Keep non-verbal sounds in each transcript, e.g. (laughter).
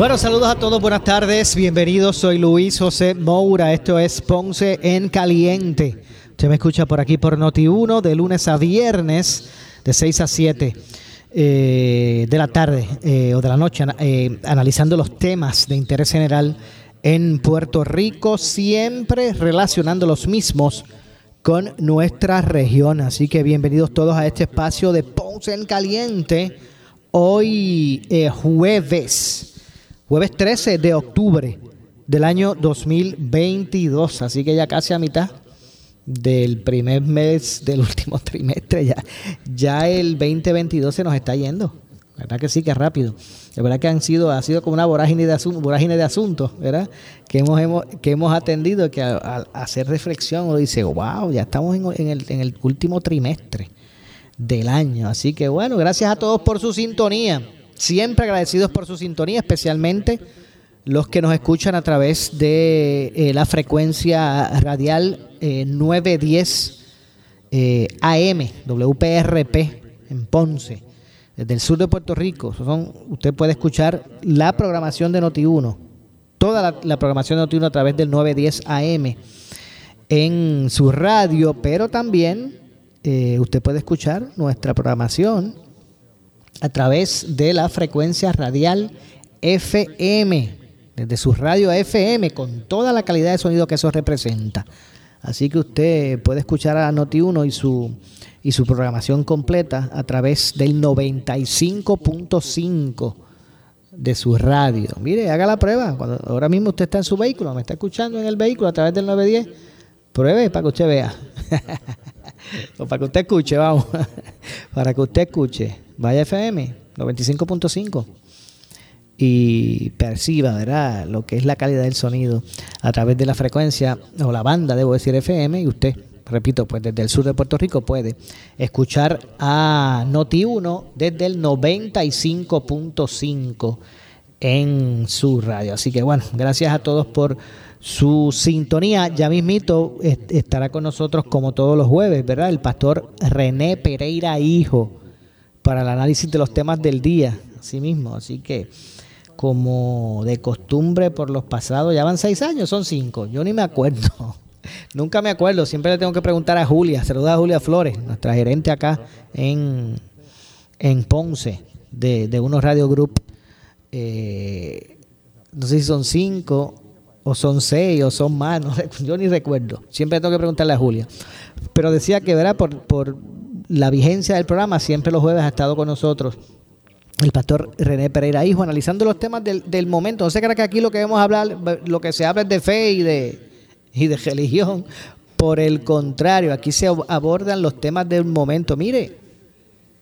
Bueno, saludos a todos, buenas tardes, bienvenidos, soy Luis José Moura, esto es Ponce en Caliente. Usted me escucha por aquí por Noti 1 de lunes a viernes de 6 a 7 eh, de la tarde eh, o de la noche, eh, analizando los temas de interés general en Puerto Rico, siempre relacionando los mismos con nuestra región. Así que bienvenidos todos a este espacio de Ponce en Caliente. Hoy jueves, jueves 13 de octubre del año 2022. Así que ya casi a mitad del primer mes del (laughs) último trimestre. Ya, ya el 2022 se nos está yendo. ¿Verdad que sí, que rápido? De verdad que han sido, ha sido como una vorágine de, asuntos, vorágine de asuntos, ¿verdad? Que hemos, que hemos atendido, que al, hacer reflexión uno dice, wow, ya estamos en, el, en el último trimestre del año. Así que bueno, gracias a todos por su sintonía. Siempre agradecidos por su sintonía, especialmente los que nos escuchan a través de eh, la frecuencia radial 910 eh, AM, WPRP en Ponce, desde el sur de Puerto Rico. Usted puede escuchar la programación de Noti1, toda la, programación de Noti1 a través del 910 AM en su radio, pero también eh, usted puede escuchar nuestra programación a través de la frecuencia radial FM, desde su radio FM, con toda la calidad de sonido que eso representa. Así que usted puede escuchar a Noti1 y su, y su programación completa a través del 95.5 de su radio. Mire, haga la prueba. Ahora mismo usted está en su vehículo, me está escuchando en el vehículo a través del 910, pruebe para que usted vea. (laughs) para que usted escuche, vamos. (laughs) para que usted escuche. Vaya FM, 95.5 y perciba ¿verdad? lo que es la calidad del sonido a través de la frecuencia o la banda, debo decir FM, y usted, repito, pues desde el sur de Puerto Rico puede escuchar a Noti1 desde el 95.5 en su radio. Así que bueno, gracias a todos por su sintonía. Ya mismito estará con nosotros como todos los jueves, ¿verdad? El pastor René Pereira Hijo para el análisis de los temas del día, así mismo. Así que como de costumbre por los pasados, ya van seis años, son cinco, yo ni me acuerdo. (laughs) Nunca me acuerdo, siempre le tengo que preguntar a Julia, saluda a Julia Flores, nuestra gerente acá en, en Ponce, de, de Unos Radio Group. Eh, no sé si son cinco, o son seis, o son más, (laughs) yo ni recuerdo. Siempre tengo que preguntarle a Julia. Pero decía que, ¿verdad? Por, por la vigencia del programa, siempre los jueves ha estado con nosotros el pastor René Pereira Hijo, analizando los temas del, momento. No se crea que aquí lo que vamos a hablar, lo que se habla es de fe y de, y de religión. Por el contrario, aquí se abordan los temas del momento. Mire,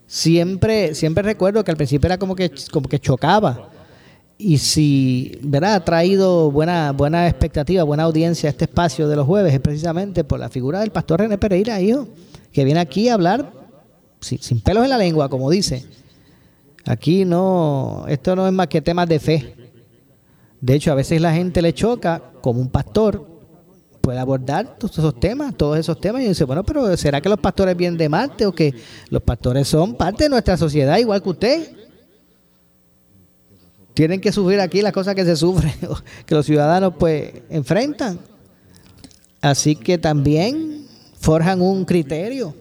siempre, siempre recuerdo que al principio era como que, como que chocaba. Y si ¿verdad? ha traído buena, buena expectativa, buena audiencia a este espacio de los jueves, es precisamente por la figura del pastor René Pereira, hijo, que viene aquí a hablar sin pelos en la lengua, como dice Aquí no, esto no es más que temas de fe. De hecho, a veces la gente le choca, como un pastor puede abordar todos esos temas, todos esos temas, y dice, bueno, pero ¿será que los pastores vienen de Marte o que los pastores son parte de nuestra sociedad igual que usted? Tienen que sufrir aquí las cosas que se sufren, (laughs) que los ciudadanos pues enfrentan. Así que también forjan un criterio.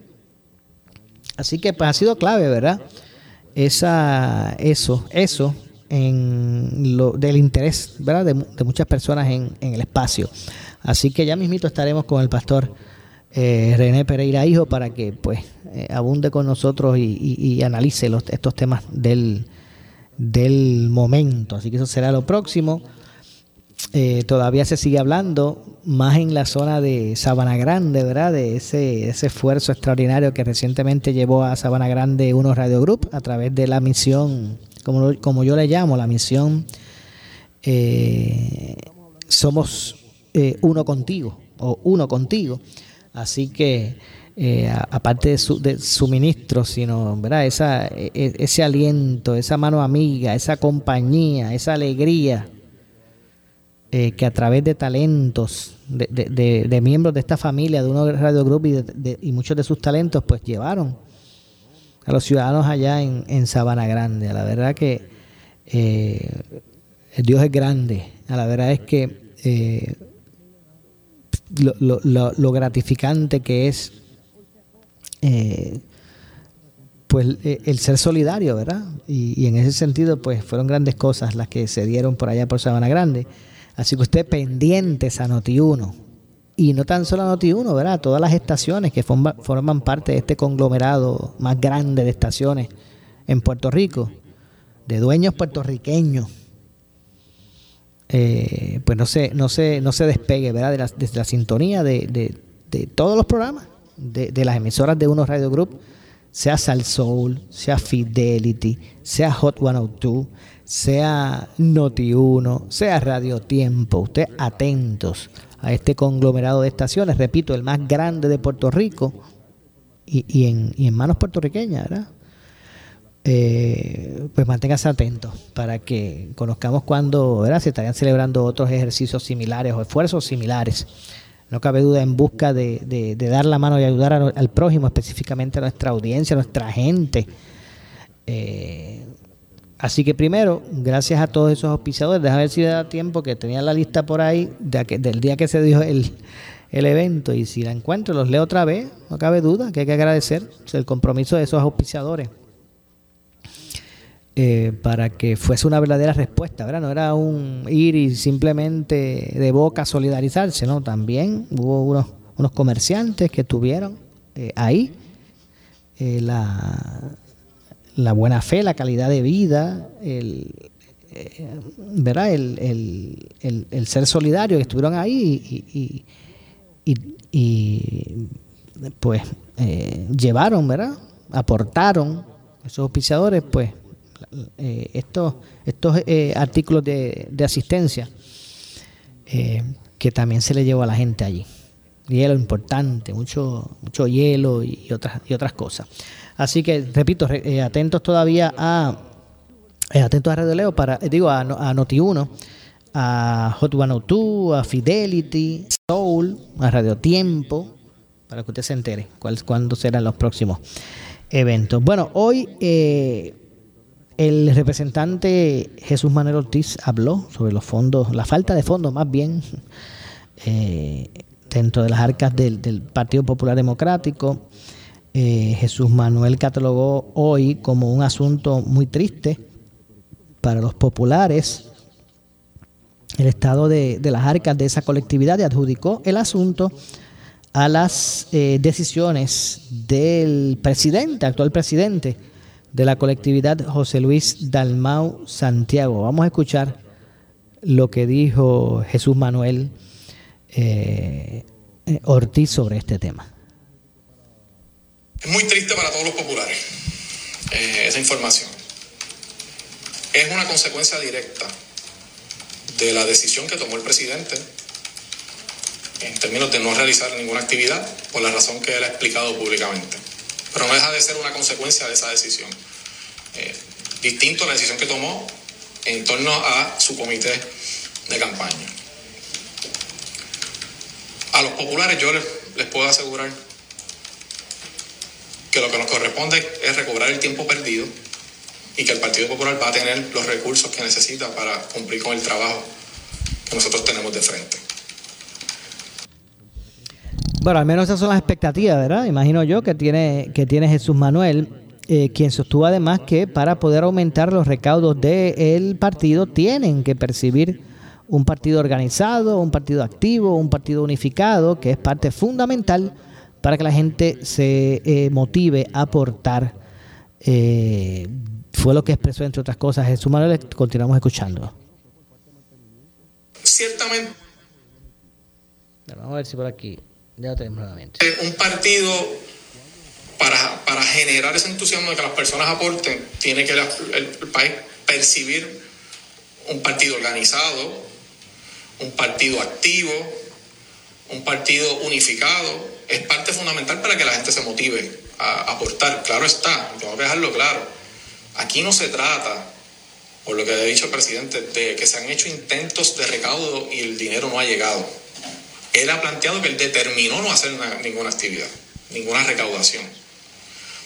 Así que pues ha sido clave, ¿verdad? esa, eso, eso en lo, del interés ¿verdad? De, muchas personas en, el espacio. Así que ya mismito estaremos con el pastor eh, René Pereira Hijo para que pues eh, abunde con nosotros y, analice los, estos temas del, del momento. Así que eso será lo próximo. Eh, todavía se sigue hablando más en la zona de Sabana Grande, ¿verdad? De ese, esfuerzo extraordinario que recientemente llevó a Sabana Grande unos Radio Group a través de la misión, como, como yo le llamo, la misión eh, somos eh, uno contigo o uno contigo. Así que, eh, aparte de, su, de suministro, sino ¿verdad? Esa, e, e, ese aliento, esa mano amiga, esa compañía, esa alegría que a través de talentos de, miembros de esta familia, de uno Radio Group y, y muchos de sus talentos, pues llevaron a los ciudadanos allá en, Sabana Grande. La verdad que Dios es grande. La verdad es que eh, lo, gratificante que es eh, pues eh, el ser solidario, ¿verdad? Y, en ese sentido, pues fueron grandes cosas las que se dieron por allá por Sabana Grande. Así que usted pendientes a Noti1. Y no tan solo a Noti1, ¿verdad? Todas las estaciones que forman parte de este conglomerado más grande de estaciones en Puerto Rico, de dueños puertorriqueños eh, pues no se, no se, no se despegue ¿verdad? De, la, de la sintonía de, todos los programas, de, las emisoras de Uno Radio Group, sea Sal Soul, sea Fidelity, sea Hot 102, sea Noti 1, sea Radio Tiempo. Usted atentos a este conglomerado de estaciones, repito, el más grande de Puerto Rico y, y, en, manos puertorriqueñas, ¿verdad? eh, pues manténgase atento para que conozcamos cuándo se estarían celebrando otros ejercicios similares o esfuerzos similares. No cabe duda en busca de, dar la mano y ayudar al prójimo, específicamente a nuestra audiencia, a nuestra gente. Eh, así que primero, gracias a todos esos auspiciadores, déjame ver si da tiempo que tenía la lista por ahí de del día que se dio el, el evento y si la encuentro los leo otra vez, no cabe duda que hay que agradecer el compromiso de esos auspiciadores. Eh, para que fuese una verdadera respuesta, ¿verdad? No era un ir y simplemente de boca solidarizarse, ¿no? También hubo unos, comerciantes que tuvieron eh, ahí eh, la, la, buena fe, la calidad de vida, el, ¿verdad? El, el, ser solidario, que estuvieron ahí y, y pues llevaron, ¿verdad? Aportaron esos auspiciadores, pues eh, estos, estos eh, artículos de, asistencia eh, que también se le llevó a la gente allí. Hielo importante, mucho, mucho hielo y, otras, y otras cosas. Así que, repito, atentos todavía a atentos a Radio Leo, para, digo, a, a Noti1, a Hot 102, a Fidelity, Soul, a Radio Tiempo, para que usted se entere cuál, cuándo serán los próximos eventos. Bueno, hoy el representante Jesús Manuel Ortiz habló sobre los fondos, la falta de fondos más bien, eh, dentro de las arcas del, Partido Popular Democrático. Eh, Jesús Manuel catalogó hoy como un asunto muy triste para los populares el estado de, las arcas de esa colectividad y adjudicó el asunto a las eh, decisiones del presidente, actual presidente de la colectividad José Luis Dalmau Santiago. Vamos a escuchar lo que dijo Jesús Manuel eh, eh, Ortiz sobre este tema. Es muy triste para todos los populares eh, esa información. Es una consecuencia directa de la decisión que tomó el presidente en términos de no realizar ninguna actividad por la razón que él ha explicado públicamente pero no deja de ser una consecuencia de esa decisión. Eh, distinto a la decisión que tomó en torno a su comité de campaña. A los populares yo les, puedo asegurar que lo que nos corresponde es recobrar el tiempo perdido y que el Partido Popular va a tener los recursos que necesita para cumplir con el trabajo que nosotros tenemos de frente. Bueno, al menos esas son las expectativas, ¿verdad? Imagino yo que tiene, que tiene Jesús Manuel, eh, quien sostuvo además que para poder aumentar los recaudos del partido tienen que percibir un partido organizado, un partido activo, un partido unificado, que es parte fundamental para que la gente se eh, motive a aportar. Eh, fue lo que expresó, entre otras cosas, Jesús Manuel. Continuamos escuchando. Ciertamente. Vamos a ver si por aquí. Eh, un partido, para, para, generar ese entusiasmo de que las personas aporten, tiene que el, país percibir un partido organizado, un partido activo, un partido unificado, es parte fundamental para que la gente se motive a aportar. Claro está, tengo que dejarlo claro. Aquí no se trata, por lo que ha dicho el presidente, de que se han hecho intentos de recaudo y el dinero no ha llegado. Él ha planteado que él determinó no hacer ninguna actividad, ninguna recaudación.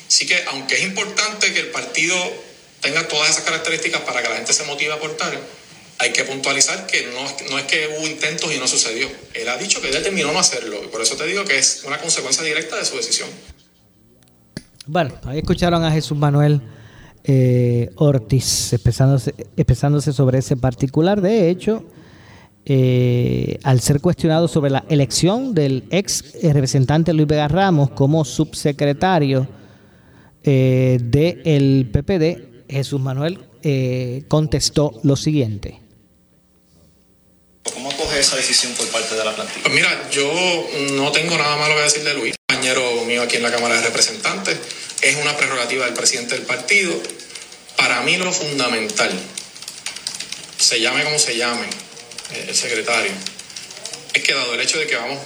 Así que, aunque es importante que el partido tenga todas esas características para que la gente se motive a aportar, hay que puntualizar que no, no, es que hubo intentos y no sucedió. Él ha dicho que él determinó no hacerlo. Y por eso te digo que es una consecuencia directa de su decisión. Bueno, ahí escucharon a Jesús Manuel eh, Ortiz expresándose, expresándose, sobre ese particular. De hecho, eh, al ser cuestionado sobre la elección del ex representante Luis Vega Ramos como subsecretario eh, del PPD, Jesús Manuel eh, contestó lo siguiente. ¿Cómo coge esa decisión por parte de la plantilla? Pues mira, yo no tengo nada malo que decir de Luis, compañero mío aquí en la Cámara de Representantes. Es una prerrogativa del presidente del partido. Para mí lo fundamental, se llame como se llame el secretario, es que dado el hecho de que vamos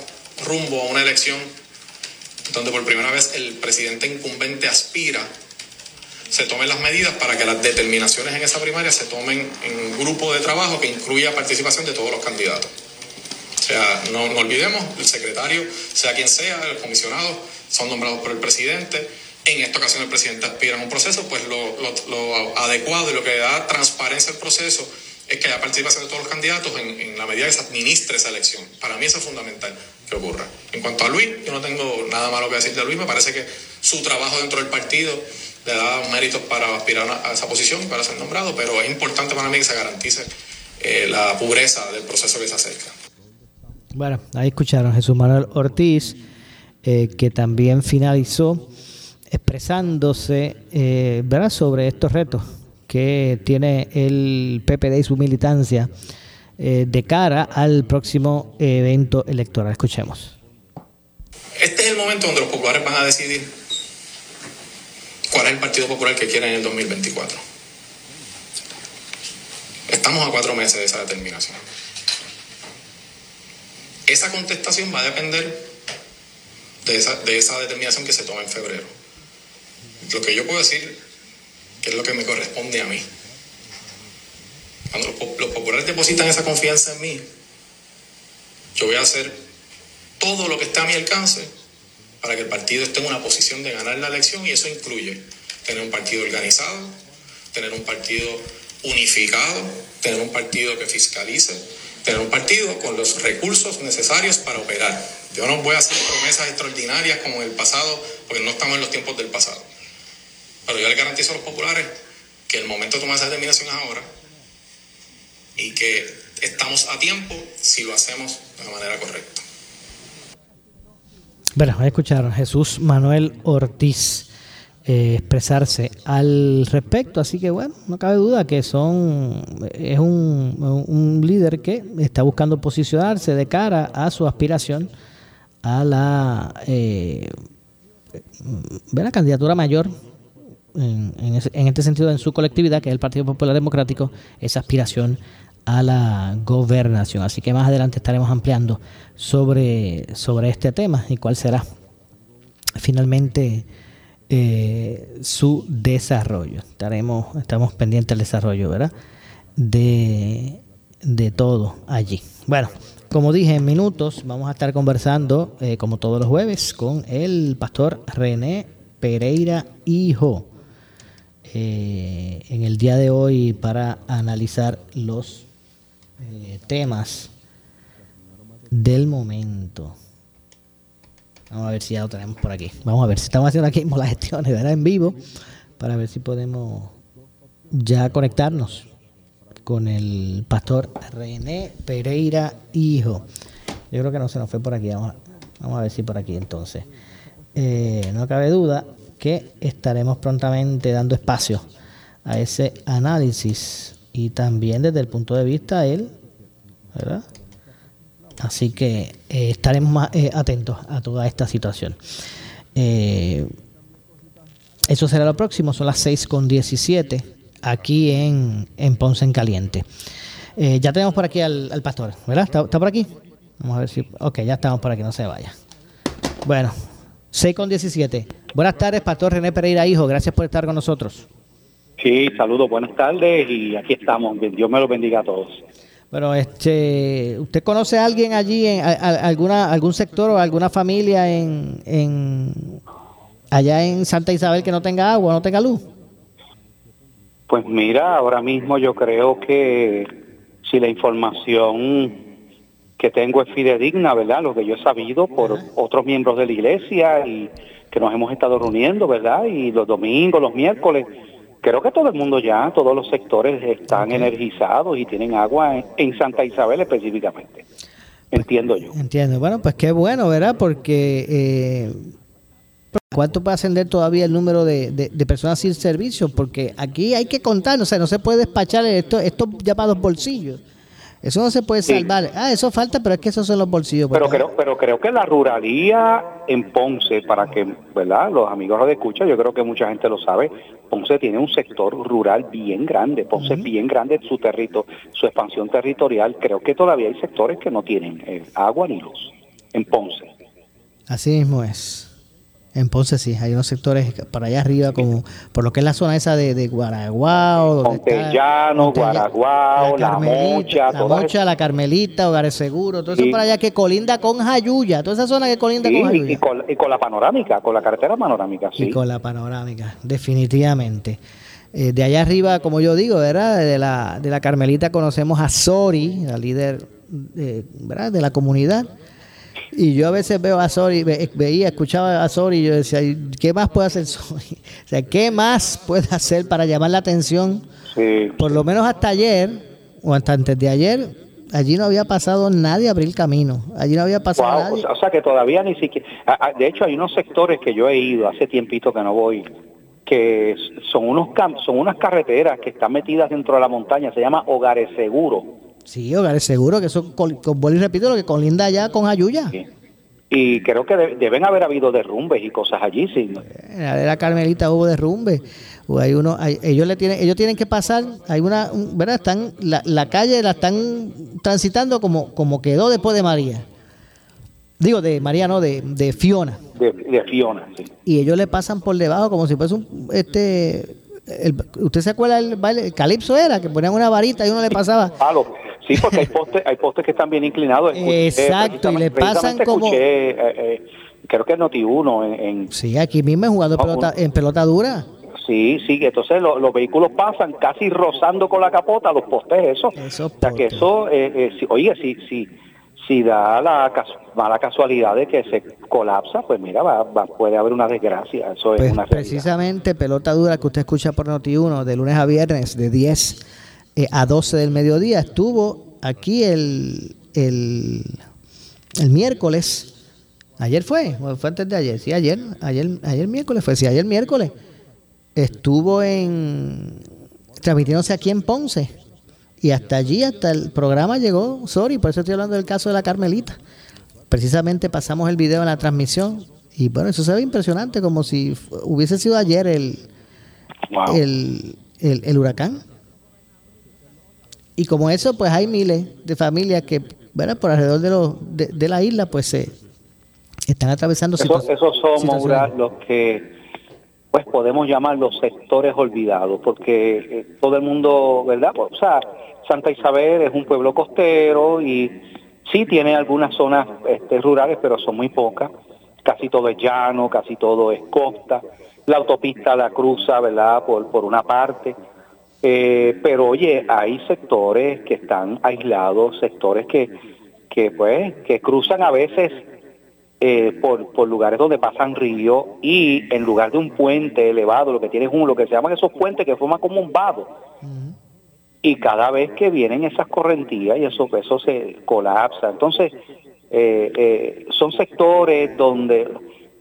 rumbo a una elección donde por primera vez el presidente incumbente aspira se tomen las medidas para que las determinaciones en esa primaria se tomen en un grupo de trabajo que incluya participación de todos los candidatos. O sea, no, olvidemos, el secretario, sea quien sea, el comisionado, son nombrados por el presidente. En esta ocasión el presidente aspira a un proceso, pues lo, adecuado y lo que da transparencia al proceso es que haya participación de todos los candidatos en, en, la medida que se administre esa elección. Para mí eso es fundamental que ocurra. En cuanto a Luis, yo no tengo nada malo que decir de Luis, me parece que su trabajo dentro del partido le da méritos para aspirar a esa posición para ser nombrado, pero es importante para mí que se garantice eh, la pureza del proceso que se acerca. Bueno, ahí escucharon Jesús Manuel Ortiz, eh, que también finalizó expresándose eh, ¿verdad? sobre estos retos que tiene el PPD y su militancia de cara al próximo evento electoral. Escuchemos. Este es el momento donde los populares van a decidir cuál es el Partido Popular que quieren en el 2024. Estamos a cuatro meses de esa determinación. Esa contestación va a depender de esa, de esa determinación que se toma en febrero. Lo que yo puedo decir, que es lo que me corresponde a mí. Cuando los, populares depositan esa confianza en mí, yo voy a hacer todo lo que esté a mi alcance para que el partido esté en una posición de ganar la elección y eso incluye tener un partido organizado, tener un partido unificado, tener un partido que fiscalice, tener un partido con los recursos necesarios para operar. Yo no voy a hacer promesas extraordinarias como en el pasado, porque no estamos en los tiempos del pasado. Pero yo le garantizo a los populares que el momento de tomar esa determinación es ahora y que estamos a tiempo si lo hacemos de la manera correcta. Bueno, a escuchar Jesús Manuel Ortiz eh, expresarse al respecto, así que bueno, no cabe duda que son es un, líder que está buscando posicionarse de cara a su aspiración a la, eh, la candidatura mayor en, este sentido en su colectividad, que es el Partido Popular Democrático, esa aspiración a la gobernación. Así que más adelante estaremos ampliando sobre, sobre este tema y cuál será finalmente eh, su desarrollo. Estaremos, estamos pendientes del desarrollo, ¿verdad? De, de todo allí. Bueno, como dije en minutos, vamos a estar conversando, eh, como todos los jueves, con el pastor René Pereira Hijo. Eh, en el día de hoy para analizar los eh, temas del momento. Vamos a ver si ya lo tenemos por aquí. Vamos a ver si estamos haciendo aquí las gestiones, ¿verdad? En vivo, para ver si podemos ya conectarnos con el pastor René Pereira Hijo. Yo creo que no se nos fue por aquí. Vamos a, ver si por aquí entonces. Eh, no cabe duda que estaremos prontamente dando espacio a ese análisis y también desde el punto de vista él, ¿verdad? Así que eh, estaremos más eh, atentos a toda esta situación. Eh, eso será lo próximo, son las 6 con 17 aquí en, en Ponce en Caliente. Eh, ya tenemos por aquí al, pastor, ¿verdad? ¿Está, por aquí? Vamos a ver si... Ok, ya estamos por aquí, no se vaya. Bueno, 6 con 17. Buenas tardes, pastor René Pereira, hijo. Gracias por estar con nosotros. Sí, saludos, buenas tardes y aquí estamos. Dios me lo bendiga a todos. Bueno, este, ¿usted conoce a alguien allí, en alguna, algún sector o alguna familia en, en allá en Santa Isabel que no tenga agua, no tenga luz? Pues mira, ahora mismo yo creo que si la información que tengo es fidedigna, ¿verdad? Lo que yo he sabido por otros miembros de la iglesia y que nos hemos estado reuniendo, ¿verdad? Y los domingos, los miércoles, creo que todo el mundo ya, todos los sectores están energizados y tienen agua en, Santa Isabel específicamente. Entiendo yo. Entiendo. Bueno, pues qué bueno, ¿verdad? Porque eh, ¿Cuánto puede ascender todavía el número de, personas sin servicio? Porque aquí hay que contar, o sea, no se puede despachar esto, estos llamados bolsillos. Eso no se puede salvar. Ah, eso falta, pero es que esos son los bolsillos. Pero creo, pero creo que la ruralía en Ponce, para que, ¿verdad? Los amigos lo escuchan, yo creo que mucha gente lo sabe. Ponce tiene un sector rural bien grande. Ponce es bien grande su territorio, su expansión territorial. Creo que todavía hay sectores que no tienen eh, agua ni luz en Ponce. Así mismo es. En Ponce sí, hay unos sectores para allá arriba, como por lo que es la zona esa de, de Guaraguao. Montellano, Guaraguao, La, Mocha. La Mocha, La Carmelita, Hogares Seguros, todo eso para allá que colinda con Jayuya, toda esa zona que colinda con Jayuya. Y con, y con, la panorámica, con la carretera panorámica, sí. Y con la panorámica, definitivamente. Eh, de allá arriba, como yo digo, ¿verdad? De la, de la Carmelita conocemos a Sori, la líder ¿verdad? de la comunidad y yo a veces veo a Sori, veía, escuchaba a Sori y yo decía, ¿qué más puede hacer Sori? (laughs) O sea, ¿qué más puede hacer para llamar la atención? Por lo menos hasta ayer, o hasta antes de ayer, allí no había pasado nadie a abrir camino. Allí no había pasado nadie. O sea, que todavía ni siquiera... De hecho, hay unos sectores que yo he ido, hace tiempito que no voy, que son, unos son unas carreteras que están metidas dentro de la montaña, se llama Hogares Seguros Sí, hogares seguro que eso, con, y repito, lo que colinda allá con Ayuya. Y creo que deben haber habido derrumbes y cosas allí, sí. En la de la Carmelita hubo derrumbes. hay uno, ellos le tienen, ellos tienen que pasar, hay una, ¿verdad? Están, la, la calle la están transitando como, como quedó después de María. Digo, de María no, de, de Fiona. De, Fiona, sí. Y ellos le pasan por debajo como si fuese un, este, ¿usted se acuerda del baile? El calipso era, que ponían una varita y uno le pasaba. Sí, porque hay postes, hay postes que están bien inclinados. Exacto, y le pasan como... Eh, eh, creo que es Noti1 en, Sí, aquí mismo he jugado pelota, en pelota dura. Sí, sí, entonces los vehículos pasan casi rozando con la capota los postes, eso. eso o sea, que eso, eh, oye, si, si, si da la mala casualidad de que se colapsa, pues mira, va, puede haber una desgracia. Eso es pues una precisamente pelota dura que usted escucha por Noti1 de lunes a viernes de 10 eh, a 12 del mediodía. Estuvo aquí el, el, el miércoles. Ayer fue, fue antes de ayer, sí, ayer, ayer, ayer miércoles fue, sí, ayer miércoles. Estuvo en transmitiéndose aquí en Ponce. Y hasta allí, hasta el programa llegó Sorry, por eso estoy hablando del caso de la Carmelita. Precisamente pasamos el video en la transmisión. Y bueno, eso se ve impresionante, como si hubiese sido ayer el, el, el huracán. Y como eso, pues hay miles de familias que, ¿verdad? Por alrededor de, los, de, la isla, pues se están atravesando eso, Esos son, los que pues podemos llamar los sectores olvidados, porque eh, todo el mundo, ¿verdad? Pues, o sea, Santa Isabel es un pueblo costero y sí tiene algunas zonas este, rurales, pero son muy pocas. Casi todo es llano, casi todo es costa. La autopista la cruza, ¿verdad? Por, por una parte eh, pero oye, hay sectores que están aislados, sectores que, que pues, que cruzan a veces eh, por, por, lugares donde pasan ríos y en lugar de un puente elevado, lo que tiene es un, lo que se llaman esos puentes que forman como un vado. Y cada vez que vienen esas correntías y eso, eso se colapsa. Entonces, eh, son sectores donde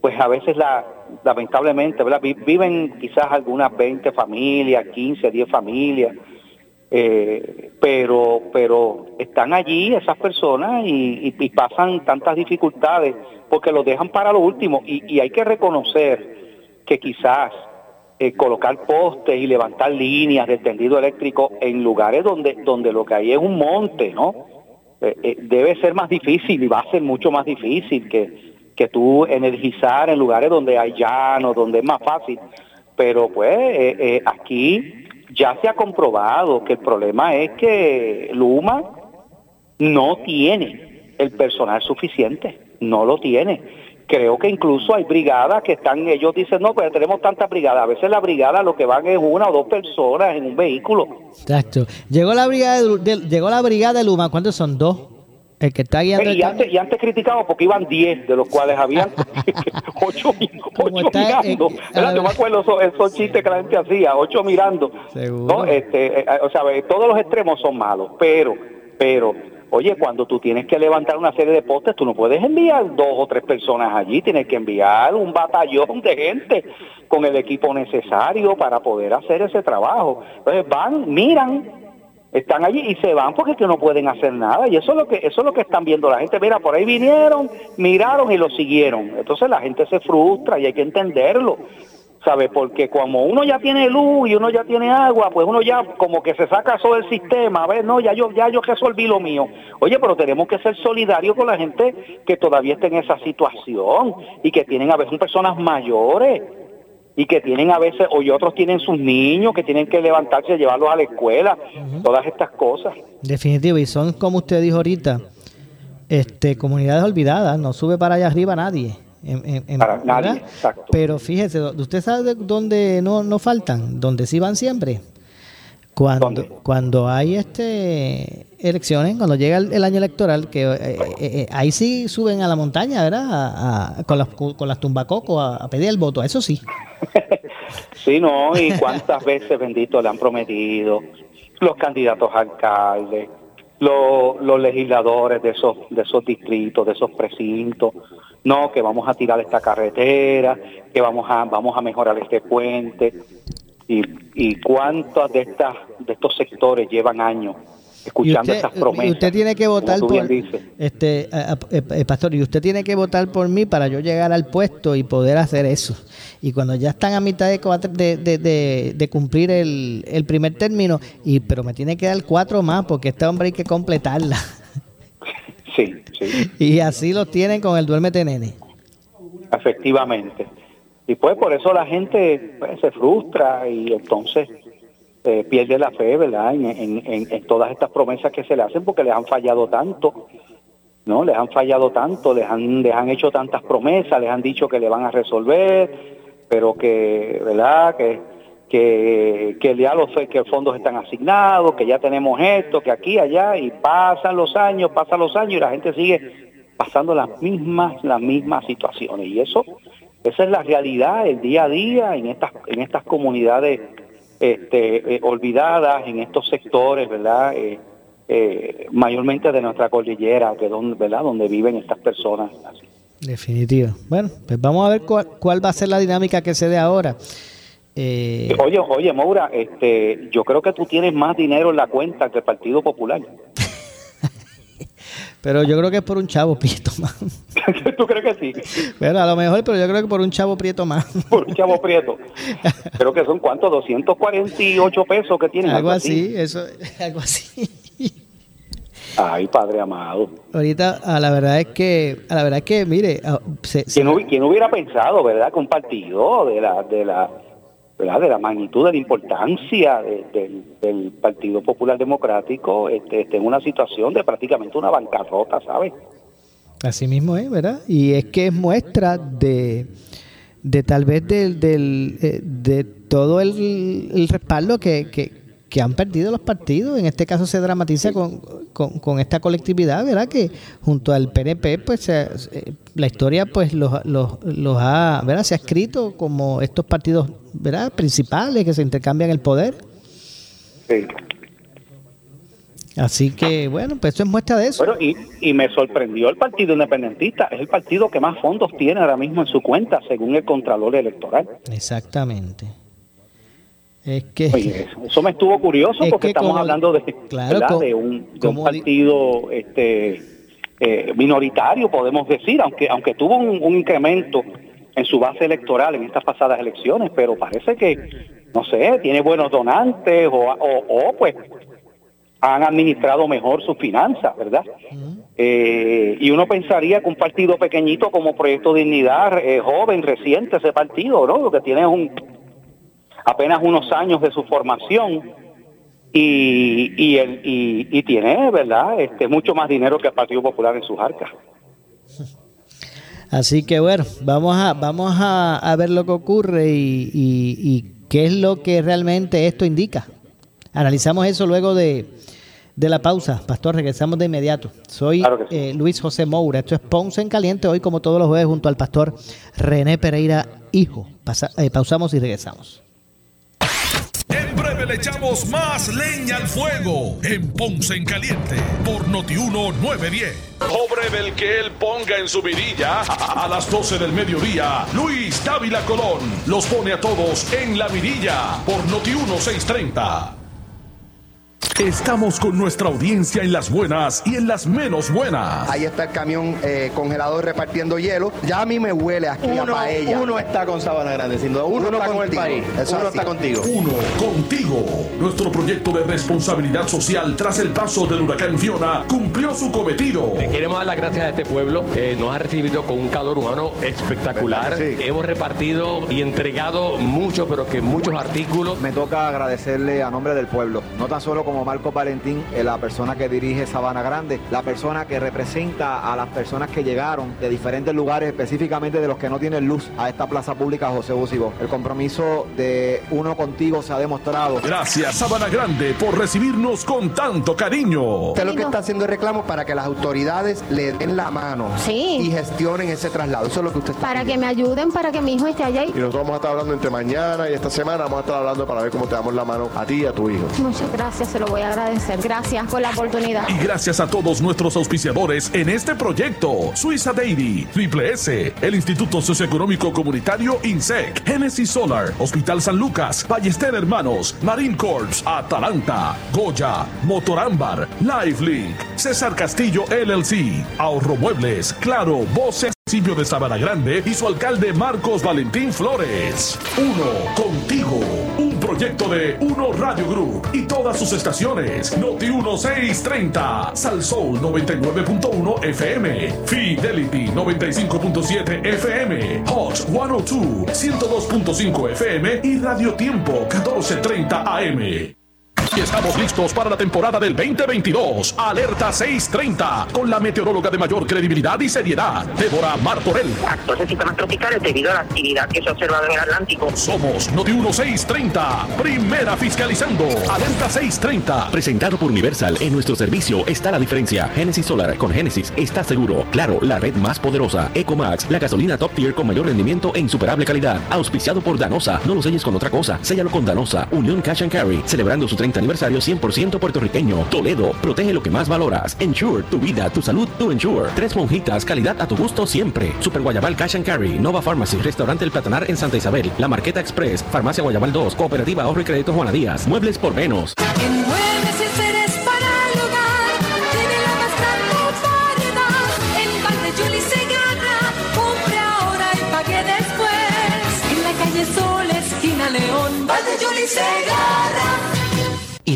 pues a veces la, lamentablemente, ¿verdad? viven quizás algunas 20 familias, 15, 10 familias, eh, pero, pero están allí esas personas y, pasan tantas dificultades porque los dejan para lo último y, hay que reconocer que quizás eh, colocar postes y levantar líneas de tendido eléctrico en lugares donde, donde lo que hay es un monte, ¿no? Eh, eh, debe ser más difícil y va a ser mucho más difícil que, que tú energizar en lugares donde hay llano, donde es más fácil. Pero pues aquí ya se ha comprobado que el problema es que Luma no tiene el personal suficiente, no lo tiene creo que incluso hay brigadas que están, ellos dicen, no, pues tenemos tantas brigadas. A veces la brigada lo que van es una o dos personas en un vehículo. Exacto. Llegó la brigada de, llegó la brigada de Luma, ¿cuántos son? Dos. El que está guiando. y, antes, y antes criticamos porque iban diez, de los cuales habían (laughs) (laughs) ocho, mirando. Yo me acuerdo esos, chistes que la gente hacía, ocho mirando. ¿no? Este, eh, o sea, todos los extremos son malos, pero, pero Oye, cuando tú tienes que levantar una serie de postes, tú no puedes enviar dos o tres personas allí, tienes que enviar un batallón de gente con el equipo necesario para poder hacer ese trabajo. Entonces van, miran, están allí y se van porque no pueden hacer nada. Y eso es lo que eso es lo que están viendo la gente. Mira, por ahí vinieron, miraron y lo siguieron. Entonces la gente se frustra y hay que entenderlo. ¿sabe? Porque como uno ya tiene luz y uno ya tiene agua, pues uno ya como que se saca eso del sistema, a ver, no, ya yo, ya yo resolví lo mío. Oye, pero tenemos que ser solidarios con la gente que todavía está en esa situación y que tienen a veces personas mayores y que tienen a veces, o otros tienen sus niños que tienen que levantarse y llevarlos a la escuela, todas estas cosas. Definitivo, y son como usted dijo ahorita, este comunidades olvidadas, no sube para allá arriba nadie. Para nadie, exacto. Pero fíjese, ¿usted sabe dónde no, no faltan? ¿Dónde sí van siempre? Cuando, cuando hay este elecciones, cuando llega el, año electoral, que eh, eh, eh, ahí sí suben a la montaña, ¿verdad? con, las, con las tumbacocos a, pedir el voto, eso sí. (laughs) sí, no, y cuántas veces, bendito, le han prometido los candidatos a alcaldes, los, los legisladores de esos, de esos distritos, de esos precintos, no, que vamos a tirar esta carretera, que vamos a, vamos a mejorar este puente. Y, y cuántos de estas de estos sectores llevan años escuchando estas promesas. Y usted tiene que votar por este pastor y usted tiene que votar por mí para yo llegar al puesto y poder hacer eso. Y cuando ya están a mitad de, de, de, de cumplir el, el primer término, y pero me tiene que dar cuatro más porque este hombre hay que completarla. (laughs) Sí, sí. Y así lo tienen con el duérmete nene. Efectivamente. Y pues por eso la gente pues, se frustra y entonces eh, pierde la fe, ¿verdad? En, en, todas estas promesas que se le hacen porque les han fallado tanto, ¿no? Les han fallado tanto, les han, les han hecho tantas promesas, les han dicho que le van a resolver, pero que, ¿verdad? Que que, que ya los que fondos están asignados, que ya tenemos esto, que aquí, allá, y pasan los años, pasan los años y la gente sigue pasando las mismas, las mismas situaciones. Y eso, esa es la realidad, el día a día en estas, en estas comunidades este, eh, olvidadas, en estos sectores, ¿verdad? Eh, eh, mayormente de nuestra cordillera, que donde, ¿verdad? donde viven estas personas. Definitivo. Bueno, pues vamos a ver cuál, cuál va a ser la dinámica que se dé ahora. Eh, oye, oye, Moura, este, yo creo que tú tienes más dinero en la cuenta que el Partido Popular. Pero yo creo que es por un chavo prieto más. (laughs) ¿Tú crees que sí? Bueno, a lo mejor, pero yo creo que por un chavo prieto más. (laughs) por un chavo prieto. Creo que son cuántos, 248 pesos que tienen. Algo, así, eso, (laughs) algo así. Ay, Padre amado. Ahorita, a la verdad es que, a la verdad es que, mire, ¿Quién, hubiera pensado, verdad, que un partido de la, de la de la magnitud, de la importancia del Partido Popular Democrático este, esté en una situación de prácticamente una bancarrota, ¿sabes? Así mismo es, ¿verdad? Y es que es muestra de, de tal vez del, del eh, de todo el, respaldo que, que, han perdido los partidos. En este caso se dramatiza con, con, esta colectividad, ¿verdad? Que junto al PNP, pues la historia pues los, los, los ha, ¿verdad? Se ha escrito como estos partidos ¿verdad? principales que se intercambian el poder. Sí. Así que, bueno, pues eso es muestra de eso. Bueno, y, y me sorprendió el Partido Independentista. Es el partido que más fondos tiene ahora mismo en su cuenta, según el Contralor Electoral. Exactamente. Es que, eso, me estuvo curioso porque estamos hablando de, de, un, partido este, eh, minoritario, podemos decir, aunque, aunque tuvo un incremento en su base electoral en estas pasadas elecciones, pero parece que, no sé, tiene buenos donantes o, o, pues han administrado mejor sus finanzas, ¿verdad? Eh, y uno pensaría que un partido pequeñito como Proyecto Dignidad, eh, joven, reciente ese partido, ¿no? Lo que tiene un, apenas unos años de su formación y, y, el, y, tiene, ¿verdad? Este, mucho más dinero que el Partido Popular en sus arcas. Así que bueno, vamos a, vamos a, ver lo que ocurre y, y, qué es lo que realmente esto indica. Analizamos eso luego de, de la pausa. Pastor, regresamos de inmediato. Soy eh, Luis José Moura. Esto es Ponce en Caliente, hoy como todos los jueves junto al pastor René Pereira, hijo. Eh, pausamos y regresamos. Le echamos más leña al fuego en Ponce en Caliente por Notiuno 910. Pobre del que él ponga en su vidilla a las 12 del mediodía. Luis Dávila Colón los pone a todos en la vidilla por Notiuno 630. Estamos con nuestra audiencia en las buenas y en las menos buenas. Ahí está el camión eh, congelador repartiendo hielo. Ya a mí me huele aquí uno, a paella. Uno está con Sabana Grande, sin duda. Uno, está con el país. uno está contigo. Uno contigo. Nuestro proyecto de responsabilidad social tras el paso del huracán Fiona cumplió su cometido. Le queremos dar las gracias a este pueblo. Eh, nos ha recibido con un calor humano espectacular. Hemos repartido y entregado muchos, pero que muchos artículos. Me toca agradecerle a nombre del pueblo, no tan solo como Marco Valentín, la persona que dirige Sabana Grande, la persona que representa a las personas que llegaron de diferentes lugares, específicamente de los que no tienen luz, a esta plaza pública José Busigo. El compromiso de uno contigo se ha demostrado. Gracias, Sabana Grande, por recibirnos con tanto cariño. Usted lo que está haciendo es reclamo para que las autoridades le den la mano y gestionen ese traslado. Eso es lo que usted está Para que me ayuden, para que mi hijo esté allá. Y nosotros vamos a estar hablando entre mañana y esta semana, vamos a estar hablando para ver cómo te damos la mano a ti y a tu hijo. Muchas gracias, se lo voy a agradecer. Gracias por la oportunidad. Y gracias a todos nuestros auspiciadores en este proyecto. Suiza Daily, Triple S, el Instituto Socioeconómico Comunitario INSEC, Genesis Solar, Hospital San Lucas, Ballester Hermanos, Marine Corps, Atalanta, Goya, Motorámbar, LifeLink, César Castillo LLC, Ahorro Muebles, Claro, Voces de Sabana Grande y su alcalde Marcos Valentín Flores. Uno contigo, proyecto de Uno Radio Group y todas sus estaciones. Noti 1630, Salsoul 99.1 FM, Fidelity 95.7 FM, Hot 102 102.5 FM y Radio Tiempo 1430 AM. Y estamos listos para la temporada del 2022. Alerta 630 con la meteoróloga de mayor credibilidad y seriedad, Débora Martorell. Actos de sistemas tropicales debido a la actividad que se ha observado en el Atlántico. Somos Noti 1630, primera fiscalizando. Alerta 630. Presentado por Universal. En nuestro servicio está la diferencia. Genesis Solar con Genesis está seguro. Claro, la red más poderosa. Ecomax, la gasolina top tier con mayor rendimiento e insuperable calidad. Auspiciado por Danosa. No lo selles con otra cosa. Séllalo con Danosa. Unión Cash and Carry. Celebrando su 30 aniversario 100% puertorriqueño. Toledo, protege lo que más valoras. Ensure, tu vida, tu salud, tu Ensure. Tres monjitas, calidad a tu gusto siempre. Super Guayabal Cash and Carry, Nova Pharmacy, Restaurante El Platanar en Santa Isabel, La Marqueta Express, Farmacia Guayabal 2, Cooperativa Ahorro y Crédito Juana Díaz, Muebles por menos. León, Segarra.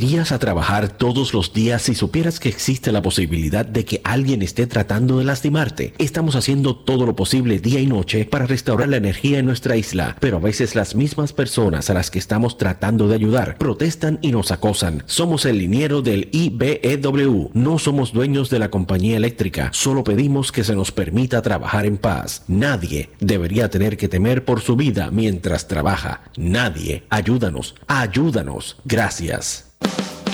¿Irías a trabajar todos los días si supieras que existe la posibilidad de que alguien esté tratando de lastimarte? Estamos haciendo todo lo posible día y noche para restaurar la energía en nuestra isla, pero a veces las mismas personas a las que estamos tratando de ayudar protestan y nos acosan. Somos el liniero del IBEW, no somos dueños de la compañía eléctrica, solo pedimos que se nos permita trabajar en paz. Nadie debería tener que temer por su vida mientras trabaja. Nadie. Ayúdanos, ayúdanos. Gracias.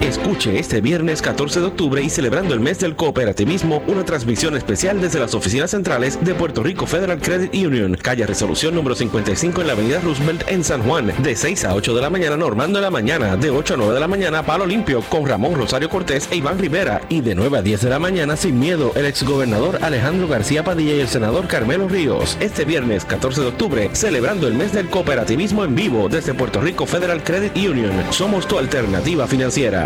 Escuche este viernes 14 de octubre y celebrando el mes del cooperativismo, una transmisión especial desde las oficinas centrales de Puerto Rico Federal Credit Union, calle Resolución número 55 en la avenida Roosevelt en San Juan, de 6 a 8 de la mañana, normando en la mañana, de 8 a 9 de la mañana, Palo Limpio, con Ramón Rosario Cortés e Iván Rivera, y de 9 a 10 de la mañana, sin miedo, el exgobernador Alejandro García Padilla y el senador Carmelo Ríos. Este viernes 14 de octubre, celebrando el mes del cooperativismo en vivo desde Puerto Rico Federal Credit Union. Somos tu alternativa financiera.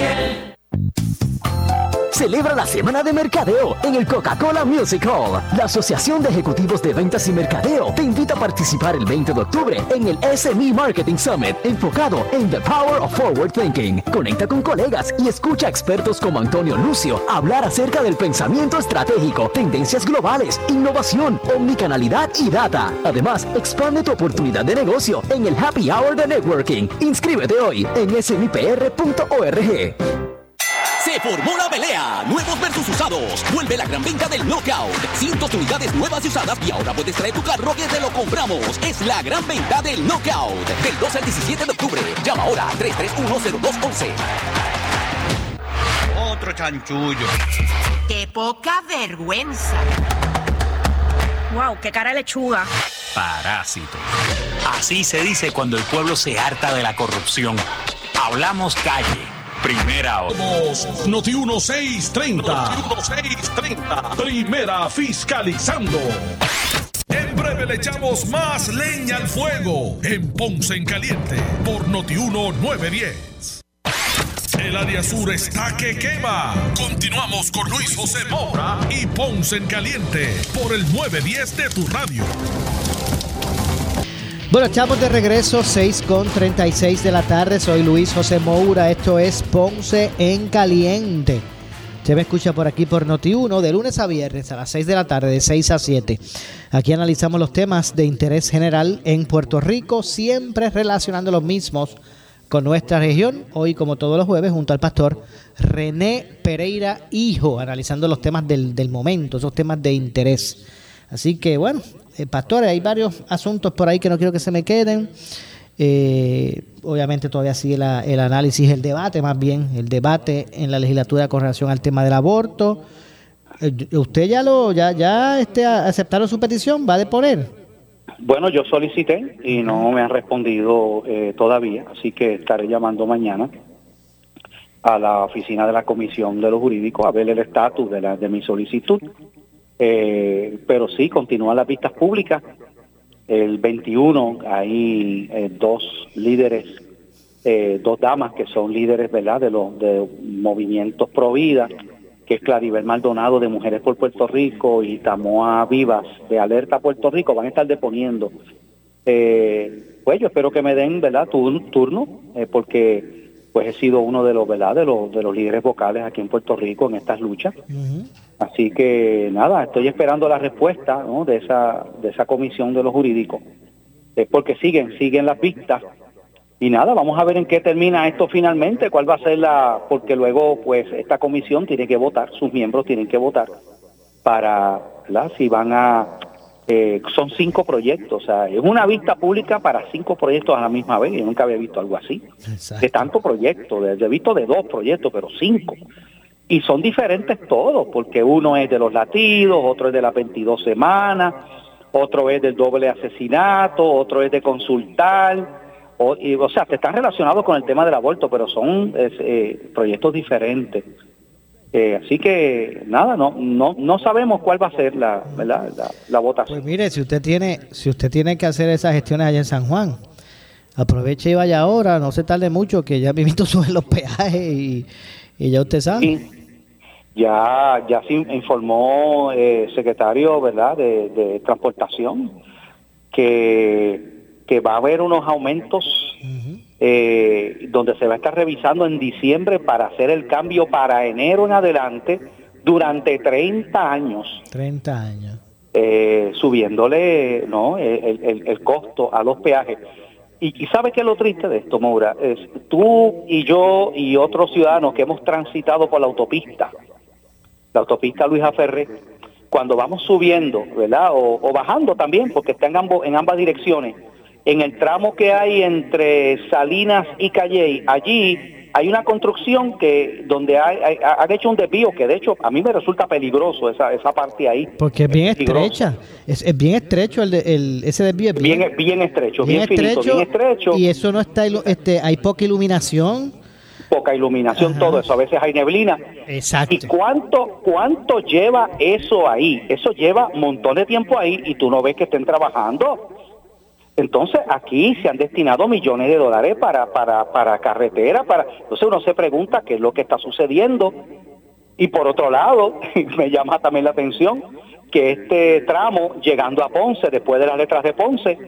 Furiel. Celebra la semana de mercadeo en el Coca-Cola Music Hall. La Asociación de Ejecutivos de Ventas y Mercadeo te invita a participar el 20 de octubre en el SME Marketing Summit enfocado en The Power of Forward Thinking. Conecta con colegas y escucha a expertos como Antonio Lucio hablar acerca del pensamiento estratégico, tendencias globales, innovación, omnicanalidad y data. Además, expande tu oportunidad de negocio en el Happy Hour de Networking. Inscríbete hoy en smipr.org. Se formó la pelea. Nuevos versus usados. Vuelve la gran venta del Knockout. Cientos de unidades nuevas y usadas y ahora puedes traer tu carro que te lo compramos. Es la gran venta del Knockout. Del 12 al 17 de octubre. Llama ahora 3310211. Otro chanchullo. ¡Qué poca vergüenza! ¡Wow! ¡Qué cara de lechuga! Parásito. Así se dice cuando el pueblo se harta de la corrupción. Hablamos calle. Primera hora. Noti 1630. Noti 1630. Primera fiscalizando. En breve le echamos más leña al fuego en Ponce en Caliente por Noti 1910. El área sur está que quema. Continuamos con Luis José Moura y Ponce en Caliente por el 910 de tu radio. Bueno, estamos de regreso, 6 con 36 de la tarde. Soy Luis José Moura. Esto es Ponce en Caliente. Usted me escucha por aquí por Noti1 de lunes a viernes a las 6 de la tarde, de 6 a 7. Aquí analizamos los temas de interés general en Puerto Rico, siempre relacionando los mismos con nuestra región. Hoy, como todos los jueves, junto al pastor René Pereira Hijo, analizando los temas del, del momento, esos temas de interés. Así que, bueno, eh, pastores, hay varios asuntos por ahí que no quiero que se me queden. Eh, obviamente todavía sigue el análisis, el debate más bien, el debate en la legislatura con relación al tema del aborto. Eh, ¿Usted ya lo ya ya este, aceptaron su petición? ¿Va a deponer? Bueno, yo solicité y no me han respondido todavía, así que estaré llamando mañana a la oficina de la Comisión de los Jurídicos a ver el estatus de, la, de mi solicitud. Eh, pero sí, continúan las vistas públicas. El 21 hay eh, dos líderes, eh, dos damas que son líderes ¿verdad? de los de movimientos pro vida, que es Claribel Maldonado de Mujeres por Puerto Rico y Tamoa Vivas de Alerta Puerto Rico, van a estar deponiendo. pues yo espero que me den ¿verdad? turno, porque pues he sido uno de los, ¿verdad? De los, de los líderes vocales aquí en Puerto Rico en estas luchas. Así que nada, estoy esperando la respuesta de esa de esa comisión de los jurídicos, es porque siguen siguen las vistas y nada, vamos a ver en qué termina esto finalmente, cuál va a ser la, porque luego pues esta comisión tiene que votar, sus miembros tienen que votar para, ¿verdad? Si van a, eh, son cinco proyectos, o sea, es una vista pública para cinco proyectos a la misma vez, yo nunca había visto algo así, de tanto proyecto, he visto de dos proyectos, pero cinco. Y son diferentes todos, porque uno es de los latidos, otro es de las 22 semanas, otro es del doble asesinato, otro es de consultar, o, y, o sea, están relacionados con el tema del aborto, pero son eh, proyectos diferentes. Eh, así que nada, no, no, no sabemos cuál va a ser la, la, la, votación. Pues mire, si usted tiene, si usted tiene que hacer esas gestiones allá en San Juan, aproveche y vaya ahora, no se tarde mucho, que ya mismo (laughs) suben los peajes y, ya usted sabe. Ya, ya se informó el eh, secretario, ¿verdad?, de, transportación, que, que va a haber unos aumentos eh, donde se va a estar revisando en diciembre para hacer el cambio para enero en adelante durante 30 años. 30 años. Eh, subiéndole no el, costo a los peajes. Y, y ¿sabe qué es lo triste de esto, Moura? Es tú y yo y otros ciudadanos que hemos transitado por la autopista, la autopista Luisa Ferré, cuando vamos subiendo, ¿verdad? O, bajando también, porque está en, ambos, en ambas direcciones, en el tramo que hay entre Salinas y Calley, allí hay una construcción que donde hay, han hecho un desvío que de hecho a mí me resulta peligroso esa, esa parte ahí. Porque es bien estrecha, es, bien estrecho el, el ese desvío. bien, bien, estrecho, bien, estrecho, estrecho. Y eso no está, este, hay poca iluminación. Poca iluminación, todo eso. A veces hay neblina. Exacto. ¿Y cuánto, cuánto lleva eso ahí? Eso lleva un montón de tiempo ahí y tú no ves que estén trabajando. Entonces aquí se han destinado millones de dólares para, para, para carretera, para... Entonces uno se pregunta qué es lo que está sucediendo. Y por otro lado, (laughs) me llama también la atención que este tramo, llegando a Ponce, después de las letras de Ponce,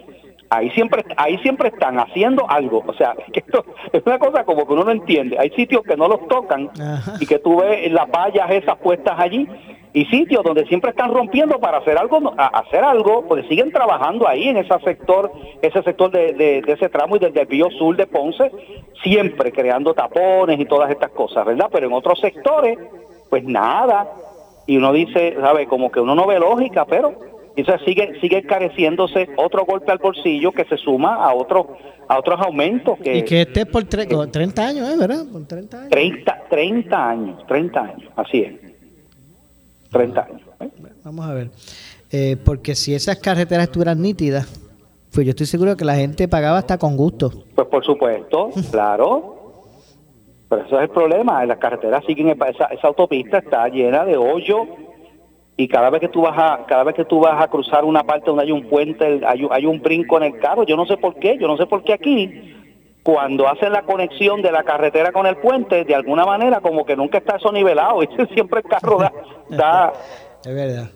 ahí siempre, ahí siempre están haciendo algo. O sea, que (laughs) esto es una cosa como que uno no entiende. Hay sitios que no los tocan y que tú ves las vallas esas puestas allí y sitios donde siempre están rompiendo para hacer algo, hacer algo, porque siguen trabajando ahí en ese sector, ese sector de, ese tramo y del desvío sur de Ponce, siempre creando tapones y todas estas cosas, ¿verdad? Pero en otros sectores, pues nada. Y uno dice, ¿sabe? Como que uno no ve lógica, pero entonces sigue sigue careciéndose otro golpe al bolsillo que se suma a otros a otros aumentos que y que esté por 30 años, ¿eh? ¿verdad? Por 30 años. 30, 30 años, 30 años, así es. 30 años. ¿eh? Vamos a ver. Eh, porque si esas carreteras estuvieran nítidas, pues yo estoy seguro que la gente pagaba hasta con gusto. Pues por supuesto, (laughs) claro. Pero eso es el problema. Las carreteras siguen, esa, esa autopista está llena de hoyo y cada vez que tú vas a cada vez que tú vas a cruzar una parte donde hay un puente hay, hay un brinco en el carro yo no sé por qué yo no sé por qué aquí cuando hacen la conexión de la carretera con el puente, de alguna manera como que nunca está eso nivelado, (laughs) siempre el carro da, (laughs) es verdad.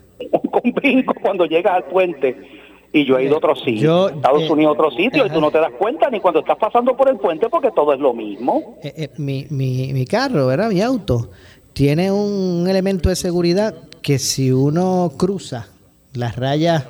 un brinco cuando llegas al puente. Y yo he ido a otros sitios, Estados eh, Unidos a otros sitios, y tú no te das cuenta ni cuando estás pasando por el puente porque todo es lo mismo. Eh, eh, mi, mi, mi carro, ¿verdad? Mi auto, tiene un elemento de seguridad que si uno cruza las rayas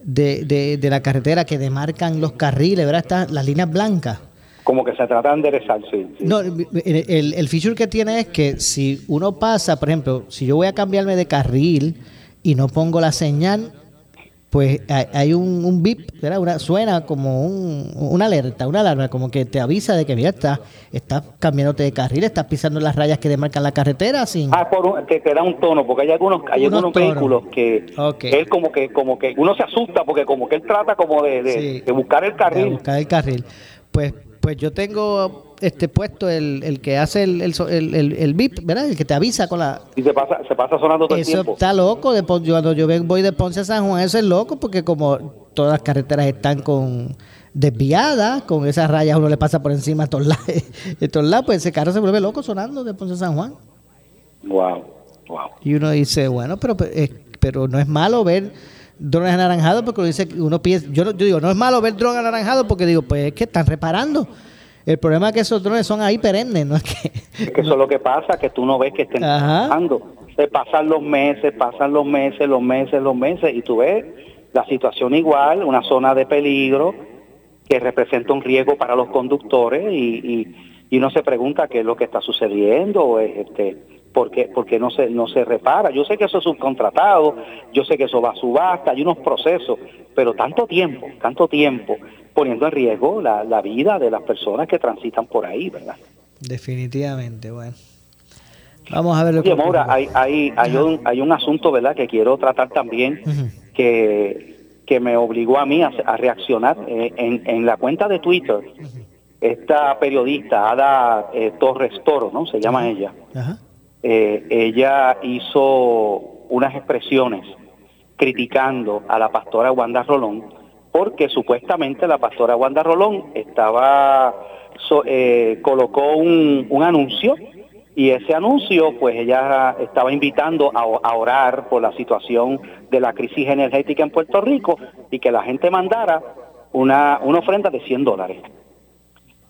de, de, de la carretera que demarcan los carriles, ¿verdad? Están las líneas blancas como que se trata de enderezar, sí. No, el, el feature que tiene es que si uno pasa, por ejemplo, si yo voy a cambiarme de carril y no pongo la señal, pues hay, un, un bip, ¿verdad? Una, suena como un, una alerta, una alarma, como que te avisa de que, mira, estás, estás cambiándote de carril, estás pisando las rayas que demarcan la carretera. Sin... Ah, por que te da un tono, porque hay algunos, hay algunos vehículos que él como que, como que uno se asusta porque como que él trata como de, de, buscar el carril. De buscar el carril. Pues pues yo tengo este puesto el, el que hace el, el, el, el, VIP, ¿verdad? El que te avisa con la... Y se pasa, se pasa sonando todo eso el tiempo. está loco. De, cuando yo voy de Ponce a San Juan, eso es loco porque como todas las carreteras están con desviadas, con esas rayas uno le pasa por encima a todos (laughs) lados, de todos lados pues ese carro se vuelve loco sonando de Ponce a San Juan. Wow, wow. Y uno dice, bueno, pero, eh, pero no es malo ver drones anaranjados porque uno dice uno piensa yo, yo digo no es malo ver drones anaranjados porque digo pues es que están reparando el problema es que esos drones son ahí perennes no es que es que eso es lo que pasa que tú no ves que estén trabajando se pasan los meses pasan los meses los meses los meses y tú ves la situación igual una zona de peligro que representa un riesgo para los conductores y, y, y uno se pregunta qué es lo que está sucediendo este porque porque no se no se repara. Yo sé que eso es subcontratado, yo sé que eso va a subasta, hay unos procesos, pero tanto tiempo, tanto tiempo poniendo en riesgo la, la vida de las personas que transitan por ahí, ¿verdad? Definitivamente, bueno. Vamos a ver lo que Maura, hay, hay, hay, un, hay un asunto, ¿verdad?, que quiero tratar también, que que me obligó a mí a, reaccionar. Eh, en, en, la cuenta de Twitter, esta periodista, Ada eh, Torres Toro, ¿no? Se llama ella. Eh, ella hizo unas expresiones criticando a la pastora Wanda Rolón, porque supuestamente la pastora Wanda Rolón estaba, colocó un, un anuncio y ese anuncio, pues ella estaba invitando a, orar por la situación de la crisis energética en Puerto Rico y que la gente mandara una, una ofrenda de 100 dólares.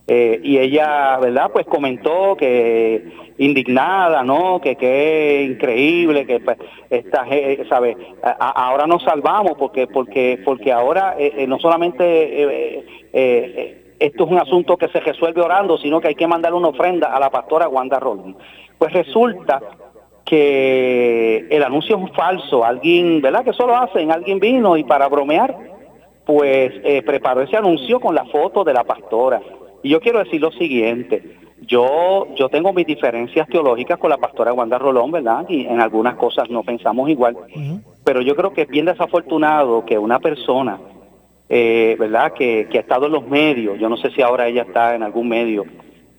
Eh, y ella, ¿verdad? Pues comentó que indignada, ¿no? Que qué increíble, que pues, esta, ¿sabe? ahora nos salvamos porque porque porque ahora eh, eh, no solamente esto es un asunto que se resuelve orando, sino que hay que mandar una ofrenda a la pastora Wanda Rolón. Pues resulta que el anuncio es falso, alguien, ¿verdad? Que solo hacen, alguien vino y para bromear, pues preparó ese anuncio con la foto de la pastora. Y yo quiero decir lo siguiente, yo, yo tengo mis diferencias teológicas con la pastora Wanda Rolón, ¿verdad? Y en algunas cosas no pensamos igual, pero yo creo que es bien desafortunado que una persona eh, ¿verdad? Que, ha estado en los medios, yo no sé si ahora ella está en algún medio,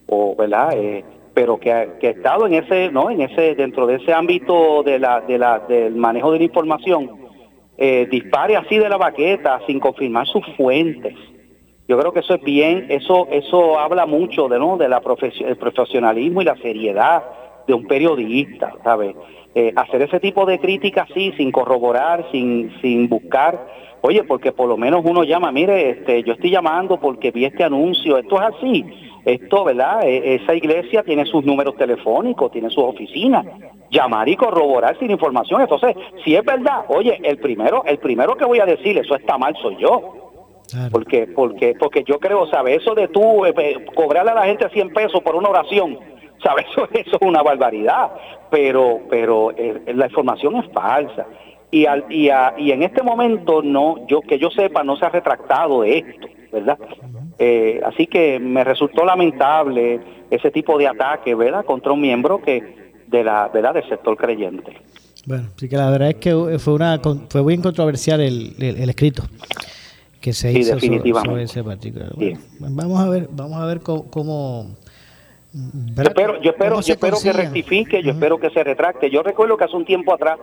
o, ¿verdad? Eh, pero que ha, estado en ese, ¿no? En ese, dentro de ese ámbito de la, de la, del manejo de la información, eh, dispare así de la baqueta sin confirmar sus fuentes. Yo creo que eso es bien, eso, eso habla mucho de, ¿no? de la el profesionalismo y la seriedad de un periodista, ¿sabes? hacer ese tipo de crítica así, sin corroborar, sin, sin buscar Oye, porque por lo menos uno llama, mire, este, yo estoy llamando porque vi este anuncio, esto es así. Esto, ¿verdad? E, esa iglesia tiene sus números telefónicos, tiene sus oficinas. Llamar y corroborar sin información. Entonces, si es verdad, oye, el primero, el primero que voy a decir, eso está mal, soy yo. Porque, porque, porque yo creo, ¿sabes? Eso de tú eh, eh, cobrarle a la gente 100 pesos por una oración, (laughs) ¿sabes? Eso, eso es una barbaridad. Pero, pero eh, la información es falsa. Y, al, y, y en este momento no yo que yo sepa no se ha retractado de esto verdad eh, así que me resultó lamentable ese tipo de ataque verdad contra un miembro que de la verdad del sector creyente. Bueno sí que la verdad es que fue una fue bien controversial el, el, escrito que se hizo sobre, ese particular vamos a ver vamos a ver cómo, yo espero, yo espero, yo espero que rectifique, yo espero que se retracte. Yo recuerdo que hace un tiempo atrás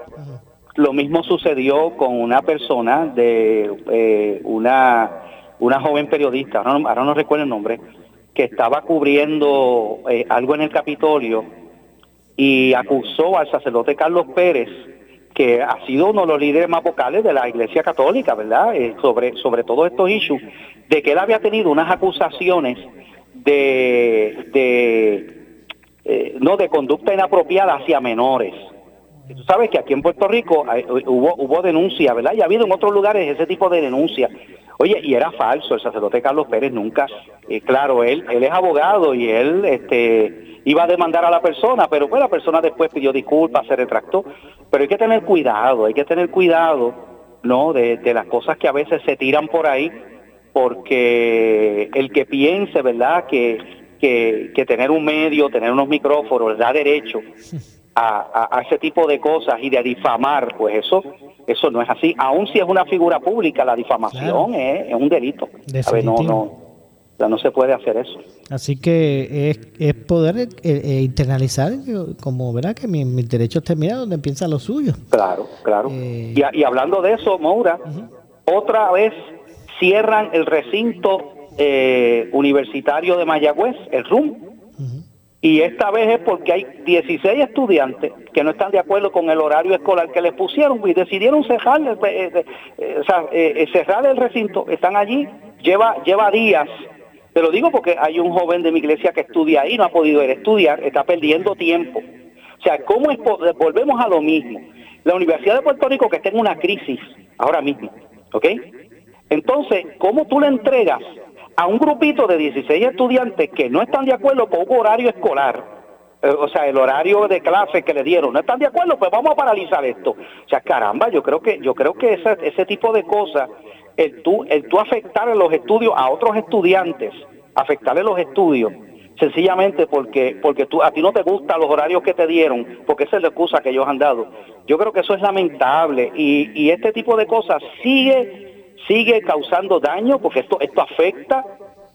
lo mismo sucedió con una persona de eh, una, una joven periodista, ahora no, recuerdo el nombre, que estaba cubriendo eh, algo en el Capitolio y acusó al sacerdote Carlos Pérez, que ha sido uno de los líderes más vocales de la Iglesia Católica, ¿verdad? Eh, sobre, sobre todos estos issues, de que él había tenido unas acusaciones de, de no de conducta inapropiada hacia menores tú sabes que aquí en Puerto Rico hubo, hubo denuncia, ¿verdad? Y ha habido en otros lugares ese tipo de denuncia. Oye, y era falso, el sacerdote Carlos Pérez nunca, eh, claro, él, él es abogado y él este, iba a demandar a la persona, pero pues la persona después pidió disculpas, se retractó. Pero hay que tener cuidado, hay que tener cuidado, ¿no? De, de las cosas que a veces se tiran por ahí, porque el que piense, ¿verdad? Que, que, que tener un medio, tener unos micrófonos, da derecho a, ese tipo de cosas y de difamar, pues eso eso no es así. Aún si es una figura pública, la difamación es, un delito. no, no, no se puede hacer eso. Así que es, es poder eh, eh, internalizar, como verá que mis, mis derechos terminan donde empieza lo suyo. Claro, claro. Eh, y, y, hablando de eso, Moura, otra vez cierran el recinto universitario de Mayagüez, el RUM y esta vez es porque hay 16 estudiantes que no están de acuerdo con el horario escolar que les pusieron y decidieron cerrar, el, cerrar el recinto. Están allí, lleva, lleva días. Te lo digo porque hay un joven de mi iglesia que estudia ahí, no ha podido ir a estudiar, está perdiendo tiempo. O sea, ¿cómo es, volvemos a lo mismo? La Universidad de Puerto Rico que está en una crisis ahora mismo, ¿ok? Entonces, ¿cómo tú le entregas a un grupito de 16 estudiantes que no están de acuerdo con un horario escolar, eh, o sea, el horario de clase que le dieron, no están de acuerdo, pues vamos a paralizar esto. O sea, caramba, yo creo que yo creo que ese, ese tipo de cosas, el tú, el tú afectar a los estudios a otros estudiantes, afectarle los estudios, sencillamente porque porque tú a ti no te gustan los horarios que te dieron, porque esa es la excusa que ellos han dado. Yo creo que eso es lamentable y, y este tipo de cosas sigue sigue causando daño porque esto, esto afecta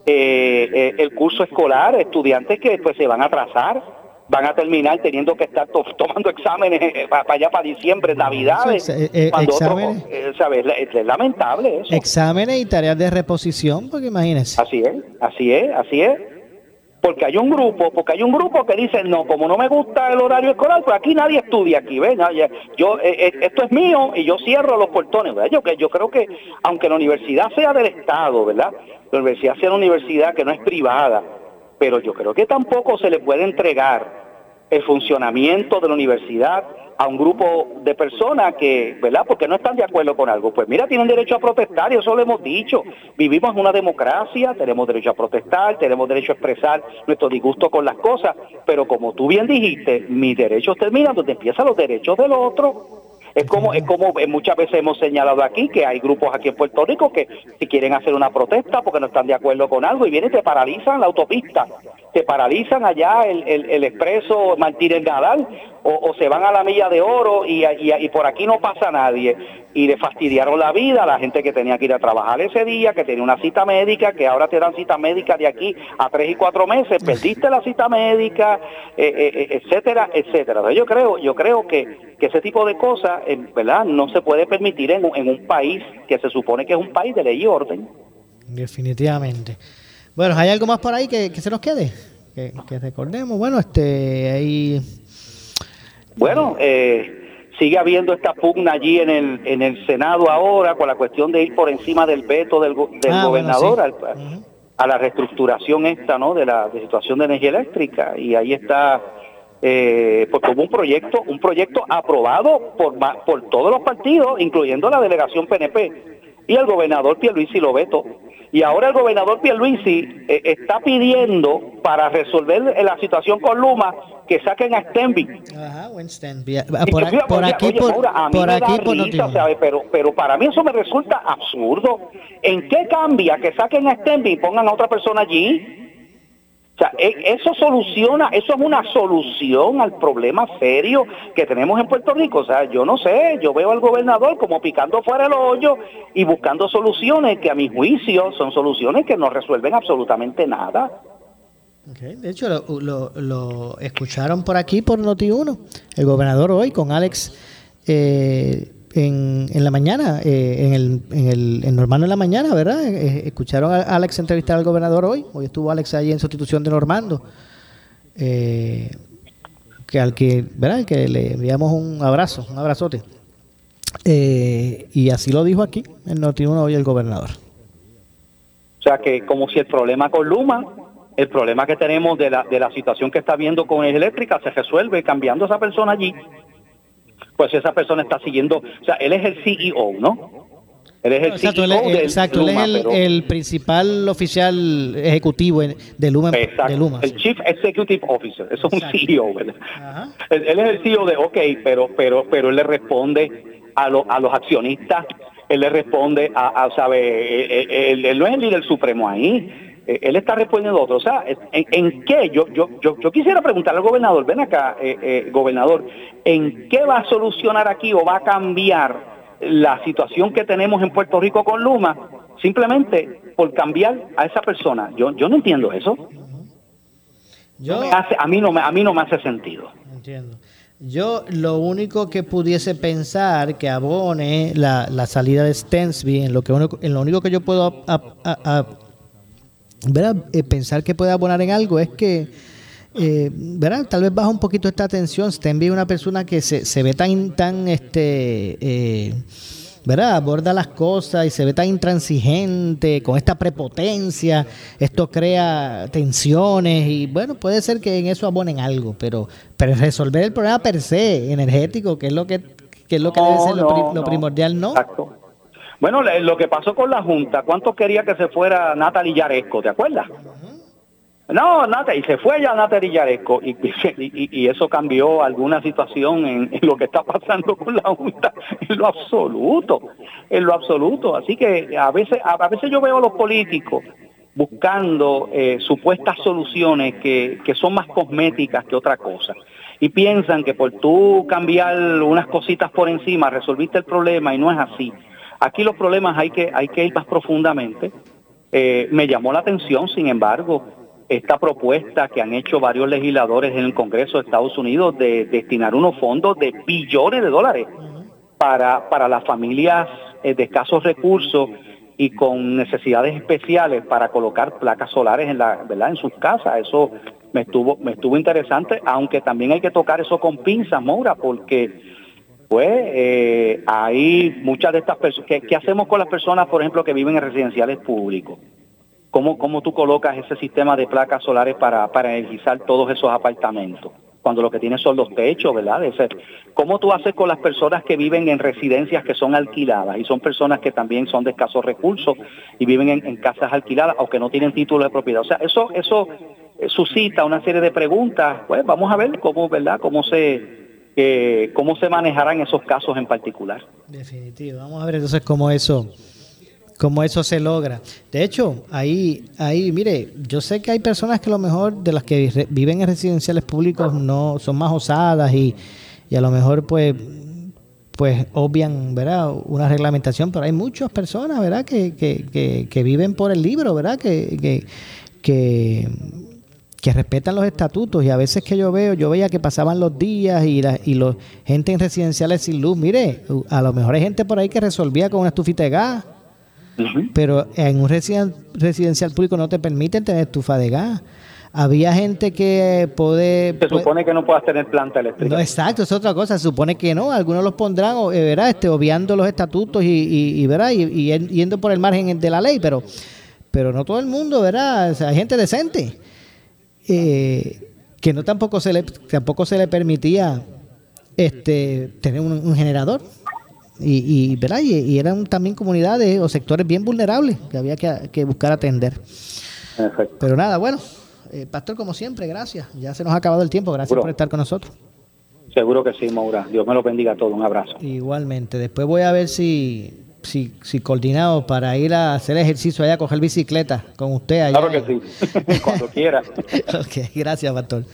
eh, eh, el curso escolar, estudiantes que después se van a atrasar, van a terminar teniendo que estar (laughs) tomando exámenes eh, para, allá para diciembre, navidades. exámenes, es, lamentable eso. Exámenes y tareas de reposición, porque imagínense. Así es, así es, así es porque hay un grupo, porque hay un grupo que dice, no, como no me gusta el horario escolar, pues aquí nadie estudia aquí, ¿ven? Yo, eh, eh, esto es mío y yo cierro los portones, ¿verdad? Yo, yo creo que, aunque la universidad sea del Estado, ¿verdad? La universidad sea una universidad que no es privada, pero yo creo que tampoco se le puede entregar el funcionamiento de la universidad a un grupo de personas que, ¿verdad? Porque no están de acuerdo con algo. Pues mira, tienen derecho a protestar y eso lo hemos dicho. Vivimos en una democracia, tenemos derecho a protestar, tenemos derecho a expresar nuestro disgusto con las cosas, pero como tú bien dijiste, mis derechos terminan donde empiezan los derechos del otro. Es como, es como muchas veces hemos señalado aquí que hay grupos aquí en Puerto Rico que si quieren hacer una protesta porque no están de acuerdo con algo y vienen y te paralizan la autopista, te paralizan allá el, el, el expreso Martínez Nadal o, se van a la milla de oro y, y, por aquí no pasa nadie. Y le fastidiaron la vida a la gente que tenía que ir a trabajar ese día, que tenía una cita médica, que ahora te dan cita médica de aquí a tres y cuatro meses, perdiste la cita médica, eh, eh, eh, etcétera, etcétera. yo creo, yo creo que, que ese tipo de cosas, ¿verdad? No se puede permitir en, en un país que se supone que es un país de ley y orden. Definitivamente. Bueno, ¿hay algo más por ahí que, se nos quede? Que, que recordemos. Bueno, este, hay bueno, eh, sigue habiendo esta pugna allí en el, en el Senado ahora con la cuestión de ir por encima del veto del, ah, gobernador a la reestructuración esta, ¿no? De la situación de energía eléctrica. Y ahí está eh, porque hubo un proyecto, un proyecto aprobado por, por todos los partidos, incluyendo la delegación PNP, y el gobernador Pierluisi lo veto. Y ahora el gobernador Pierluisi eh, está pidiendo para resolver la situación con Luma que saquen a Stenby. Ajá, Por, aquí, por, aquí, por, aquí, pero, pero para mí eso me resulta absurdo. ¿En qué cambia que saquen a Stenby y pongan a otra persona allí? O sea, e, eso soluciona, eso es una solución al problema serio que tenemos en Puerto Rico. O sea, yo no sé, yo veo al gobernador como picando fuera el hoyo y buscando soluciones que a mi juicio son soluciones que no resuelven absolutamente nada. De hecho, lo, escucharon por aquí por Noti1, el gobernador hoy con Alex eh, en, en la mañana, eh, en, el, en el en Normando en la mañana, ¿verdad? Eh, eh, escucharon a Alex entrevistar al gobernador hoy. Hoy estuvo Alex ahí en sustitución de Normando. que al que, ¿verdad? Que le enviamos un abrazo, un abrazote. y así lo dijo aquí en Noti1 hoy el gobernador. O sea que como si el problema con Luma, el problema que tenemos de la, de la situación que está viendo con el eléctrica se resuelve cambiando a esa persona allí pues esa persona está siguiendo, o sea, él es el CEO, ¿no? Él es el exacto, CEO él, exacto, él es el, principal oficial ejecutivo de Luma. Exacto, el Chief Executive Officer, eso es un CEO, ¿verdad? Él, es el CEO de, ok, pero, pero, pero él le responde a, a los accionistas, él le responde a, a ¿sabe? Él, él, no es el líder supremo ahí eh, él está respondiendo a otro. O sea, ¿en, qué? Yo, yo, yo, quisiera preguntarle al gobernador, ven acá, eh, eh, gobernador, ¿en qué va a solucionar aquí o va a cambiar la situación que tenemos en Puerto Rico con Luma simplemente por cambiar a esa persona? Yo, yo no entiendo eso. Yo, a, mí no me, a mí no me hace sentido. Entiendo. Yo lo único que pudiese pensar que abone la, la salida de Stensby, en lo, que en lo único que yo puedo eh, pensar que puede abonar en algo es que, eh, ¿verdad? Tal vez baja un poquito esta atención. Stenby es una persona que se, se ve tan, tan, este, eh, ¿verdad? Aborda las cosas y se ve tan intransigente, con esta prepotencia. Esto crea tensiones y, bueno, puede ser que en eso abonen algo, pero, pero resolver el problema per se, energético, que es lo que, que es lo que debe ser lo, primordial, ¿no? Exacto. Bueno, lo que pasó con la Junta, ¿cuánto quería que se fuera Natalie Yaresco? ¿Te acuerdas? No, Natalie, y se fue ya Natalie Yaresco y, (laughs) y, eso cambió alguna situación en, lo que está pasando con la Junta en lo absoluto, en lo absoluto. Así que a veces, a, veces yo veo a los políticos buscando eh, supuestas soluciones que, que son más cosméticas que otra cosa y piensan que por tú cambiar unas cositas por encima resolviste el problema y no es así. Aquí los problemas hay que, hay que ir más profundamente. Eh, me llamó la atención, sin embargo, esta propuesta que han hecho varios legisladores en el Congreso de Estados Unidos de destinar unos fondos de billones de dólares para, para las familias eh, de escasos recursos y con necesidades especiales para colocar placas solares en la verdad en sus casas eso me estuvo me estuvo interesante aunque también hay que tocar eso con pinzas Moura porque pues eh, hay muchas de estas personas ¿qué, hacemos con las personas por ejemplo que viven en residenciales públicos cómo cómo tú colocas ese sistema de placas solares para para energizar todos esos apartamentos cuando lo que tienes son los techos, ¿verdad? ¿Cómo tú haces con las personas que viven en residencias que son alquiladas y son personas que también son de escasos recursos y viven en, casas alquiladas aunque no tienen título de propiedad? O sea, eso, eso suscita una serie de preguntas. Pues vamos a ver cómo, ¿verdad? Cómo se cómo se manejarán esos casos en particular. Definitivo. Vamos a ver entonces cómo eso cómo eso se logra. De hecho, ahí, ahí, mire, yo sé que hay personas que a lo mejor de las que viven en residenciales públicos no son más osadas y, a lo mejor pues pues obvian, ¿verdad? Una reglamentación, pero hay muchas personas, ¿verdad? Que, que, que, viven por el libro, ¿verdad? Que, que, que, respetan los estatutos y a veces que yo veo, yo veía que pasaban los días y la y los gente en residenciales sin luz, mire, a lo mejor hay gente por ahí que resolvía con una estufita de gas pero en un residencial público no te permiten tener estufa de gas. Había gente que puede... Se supone que no puedas tener planta eléctrica. No, exacto, es otra cosa. Se supone que no. Algunos los pondrán, eh, ¿verdad? Este, obviando los estatutos y, y, ¿verdad? Y, yendo por el margen de la ley, pero, pero no todo el mundo, ¿verdad? hay gente decente. Eh, que no tampoco se le tampoco se le permitía este tener un generador y, y, ¿verdad? y, eran también comunidades o sectores bien vulnerables que había que, buscar atender. Pero nada, bueno, eh, Pastor, como siempre, gracias. Ya se nos ha acabado el tiempo. Gracias por estar con nosotros. Seguro que sí, Maura. Dios me lo bendiga a todos. Un abrazo. Igualmente. Después voy a ver si, si, si coordinado para ir a hacer ejercicio allá, a coger bicicleta con usted allá. Claro que sí. (laughs) Cuando quiera. ok, gracias, Pastor.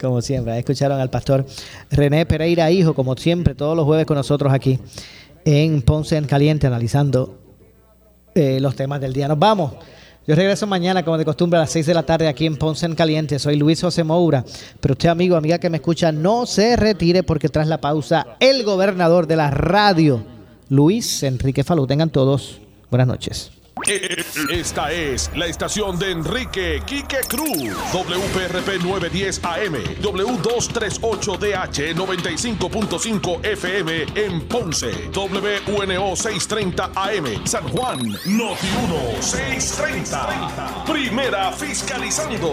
Como siempre, escucharon al pastor René Pereira, hijo, como siempre, todos los jueves con nosotros aquí en Ponce en Caliente, analizando eh, los temas del día. Nos vamos. Yo regreso mañana, como de costumbre, a las 6 de la tarde aquí en Ponce en Caliente. Soy Luis José Moura. Pero usted, amigo, amiga que me escucha, no se retire porque tras la pausa, el gobernador de la radio, Luis Enrique Falú. Tengan todos buenas noches. Esta es la estación de Enrique Quique Cruz. WPRP 910 AM. W238DH 95.5 FM en Ponce. WNO 630 AM. San Juan. Noti 1 630. Primera fiscalizando.